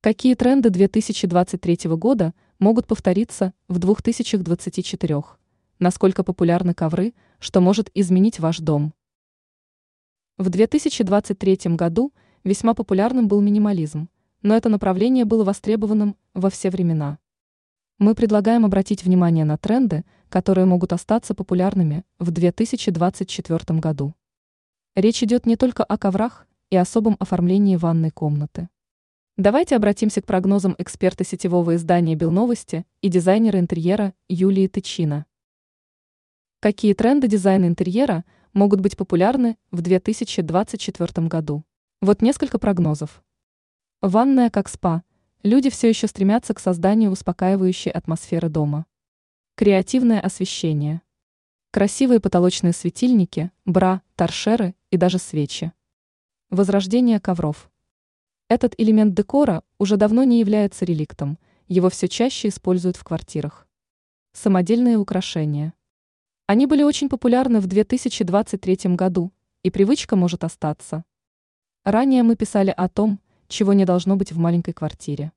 Какие тренды 2023 года могут повториться в 2024? Насколько популярны ковры, что может изменить ваш дом? В 2023 году весьма популярным был минимализм, но это направление было востребованным во все времена. Мы предлагаем обратить внимание на тренды, которые могут остаться популярными в 2024 году. Речь идет не только о коврах и особом оформлении ванной комнаты. Давайте обратимся к прогнозам эксперта сетевого издания «Белновости» и дизайнера интерьера Юлии Тычина. Какие тренды дизайна интерьера могут быть популярны в 2024 году? Вот несколько прогнозов. Ванная как спа. Люди все еще стремятся к созданию успокаивающей атмосферы дома. Креативное освещение. Красивые потолочные светильники, бра, торшеры и даже свечи. Возрождение ковров. Этот элемент декора уже давно не является реликтом, его все чаще используют в квартирах. Самодельные украшения. Они были очень популярны в 2023 году, и привычка может остаться. Ранее мы писали о том, чего не должно быть в маленькой квартире.